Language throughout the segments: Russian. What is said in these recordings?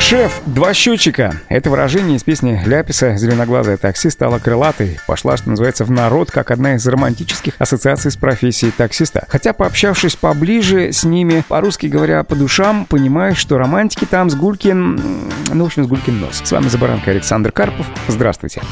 Шеф, два счетчика. Это выражение из песни Ляписа «Зеленоглазое такси» стало крылатой. Пошла, что называется, в народ, как одна из романтических ассоциаций с профессией таксиста. Хотя, пообщавшись поближе с ними, по-русски говоря, по душам, понимаешь, что романтики там с Гулькин... Ну, в общем, с Гулькин нос. С вами за баранкой Александр Карпов. Здравствуйте.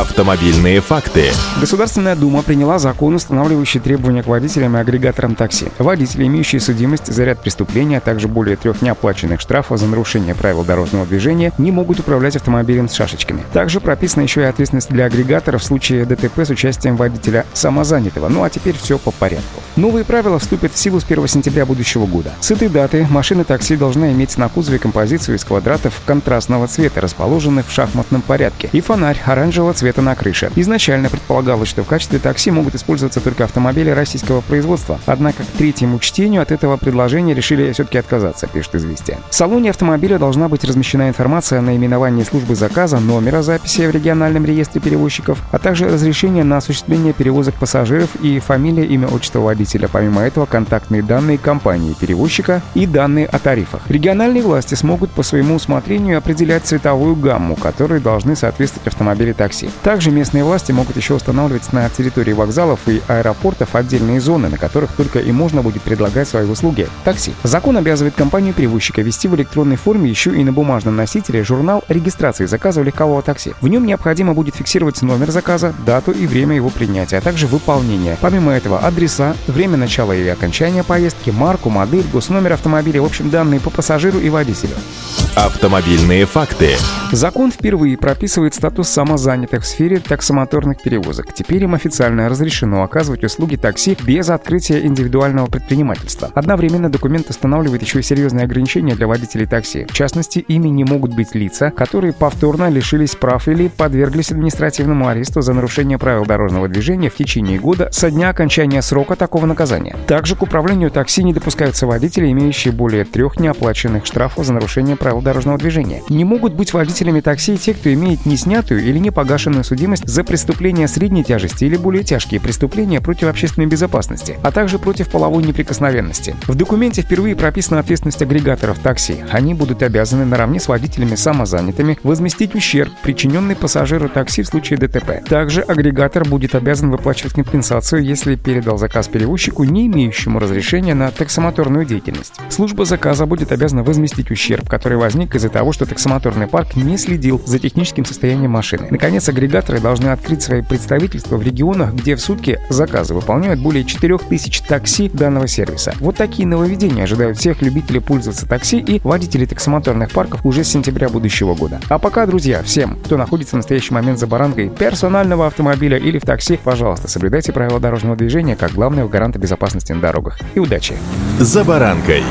Автомобильные факты. Государственная Дума приняла закон, устанавливающий требования к водителям и агрегаторам такси. Водители, имеющие судимость за ряд преступлений, а также более трех неоплаченных штрафов за нарушение правил дорожного движения не могут управлять автомобилем с шашечками. Также прописана еще и ответственность для агрегатора в случае ДТП с участием водителя самозанятого. Ну а теперь все по порядку. Новые правила вступят в силу с 1 сентября будущего года. С этой даты машина такси должна иметь на кузове композицию из квадратов контрастного цвета, расположенных в шахматном порядке, и фонарь оранжевого цвета на крыше. Изначально предполагалось, что в качестве такси могут использоваться только автомобили российского производства. Однако к третьему чтению от этого предложения решили все-таки отказаться, пишет «Известия». В салоне автомобиля должна быть размещена информация о наименовании службы заказа, номера записи в региональном реестре перевозчиков, а также разрешение на осуществление перевозок пассажиров и фамилия, имя, отчество водителя. Помимо этого, контактные данные компании перевозчика и данные о тарифах. Региональные власти смогут по своему усмотрению определять цветовую гамму, которой должны соответствовать автомобили такси. Также местные власти могут еще устанавливать на территории вокзалов и аэропортов отдельные зоны, на которых только и можно будет предлагать свои услуги – такси. Закон обязывает компанию-перевозчика вести в электронной форме еще и на бумажном носителе журнал регистрации заказа легкового такси. В нем необходимо будет фиксировать номер заказа, дату и время его принятия, а также выполнения. Помимо этого, адреса, время начала и окончания поездки, марку, модель, госномер автомобиля, в общем, данные по пассажиру и водителю. Автомобильные факты. Закон впервые прописывает статус самозанятых в сфере таксомоторных перевозок. Теперь им официально разрешено оказывать услуги такси без открытия индивидуального предпринимательства. Одновременно документ устанавливает еще и серьезные ограничения для водителей такси. В частности, ими не могут быть лица, которые повторно лишились прав или подверглись административному аресту за нарушение правил дорожного движения в течение года со дня окончания срока такого наказания. Также к управлению такси не допускаются водители, имеющие более трех неоплаченных штрафов за нарушение правил дорожного движения. Не могут быть водителями такси те, кто имеет не снятую или не погашенную судимость за преступления средней тяжести или более тяжкие преступления против общественной безопасности, а также против половой неприкосновенности. В документе впервые прописана ответственность агрегаторов такси. Они будут обязаны наравне с водителями самозанятыми возместить ущерб, причиненный пассажиру такси в случае ДТП. Также агрегатор будет обязан выплачивать компенсацию, если передал заказ перевозчику, не имеющему разрешения на таксомоторную деятельность. Служба заказа будет обязана возместить ущерб, который возник из-за того, что таксомоторный парк не следил за техническим состоянием машины. Наконец, агрегаторы должны открыть свои представительства в регионах, где в сутки заказы выполняют более 4000 такси данного сервиса. Вот такие нововведения ожидают всех любителей пользоваться такси и водителей таксомоторных парков уже с сентября будущего года. А пока, друзья, всем, кто находится в настоящий момент за баранкой персонального автомобиля или в такси, пожалуйста, соблюдайте правила дорожного движения как главного гаранта безопасности на дорогах. И удачи! «За баранкой»